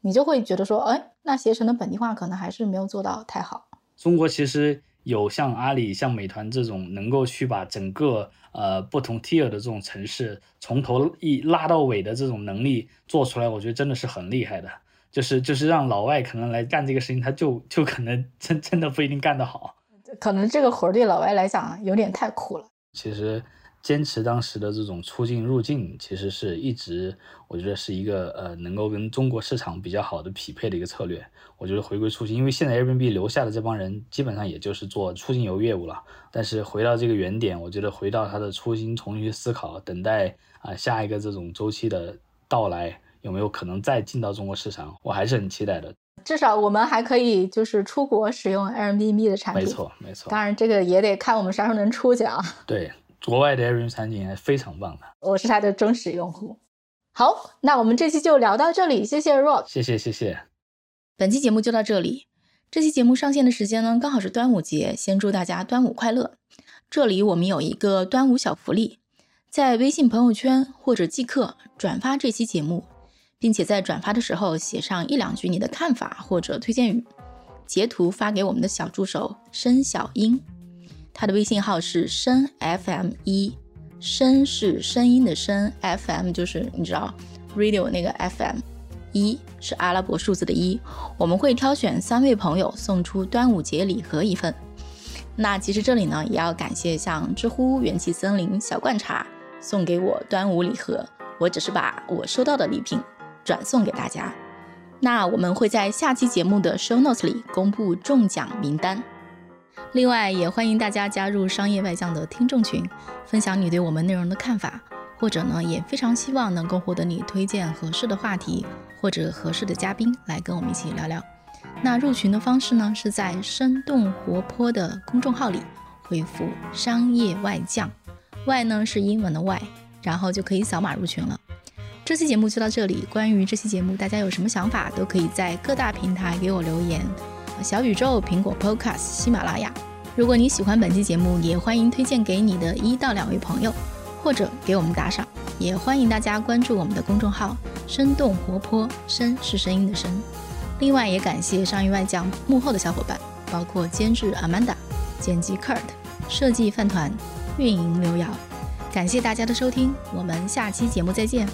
你就会觉得说，哎，那携程的本地化可能还是没有做到太好。中国其实有像阿里、像美团这种能够去把整个呃不同 tier 的这种城市从头一拉到尾的这种能力做出来，我觉得真的是很厉害的。就是就是让老外可能来干这个事情，他就就可能真真的不一定干得好。可能这个活儿对老外来讲有点太苦了。其实。坚持当时的这种出境入境，其实是一直我觉得是一个呃能够跟中国市场比较好的匹配的一个策略。我觉得回归初心，因为现在 Airbnb 留下的这帮人基本上也就是做出境游业务了。但是回到这个原点，我觉得回到他的初心，重新去思考，等待啊下一个这种周期的到来，有没有可能再进到中国市场，我还是很期待的。至少我们还可以就是出国使用 Airbnb 的产品。没错，没错。当然这个也得看我们啥时候能出去啊。对。国外的 Airbnb 场景还非常棒的，我是它的忠实用户。好，那我们这期就聊到这里，谢谢 Rock，谢谢谢谢。本期节目就到这里，这期节目上线的时间呢，刚好是端午节，先祝大家端午快乐。这里我们有一个端午小福利，在微信朋友圈或者即刻转发这期节目，并且在转发的时候写上一两句你的看法或者推荐语，截图发给我们的小助手申小英。他的微信号是声 FM 一，声是声音的声，FM 就是你知道 radio 那个 FM，一是阿拉伯数字的一。我们会挑选三位朋友送出端午节礼盒一份。那其实这里呢，也要感谢像知乎、元气森林、小罐茶送给我端午礼盒，我只是把我收到的礼品转送给大家。那我们会在下期节目的 show notes 里公布中奖名单。另外，也欢迎大家加入商业外将的听众群，分享你对我们内容的看法，或者呢，也非常希望能够获得你推荐合适的话题或者合适的嘉宾来跟我们一起聊聊。那入群的方式呢，是在生动活泼的公众号里回复“商业外将”，外呢是英文的外，然后就可以扫码入群了。这期节目就到这里，关于这期节目大家有什么想法，都可以在各大平台给我留言。小宇宙、苹果 Podcast、喜马拉雅。如果你喜欢本期节目，也欢迎推荐给你的一到两位朋友，或者给我们打赏。也欢迎大家关注我们的公众号“生动活泼”，声是声音的声。另外，也感谢上亿外将幕后的小伙伴，包括监制 Amanda、剪辑 Kurt、设计饭团、运营刘瑶。感谢大家的收听，我们下期节目再见。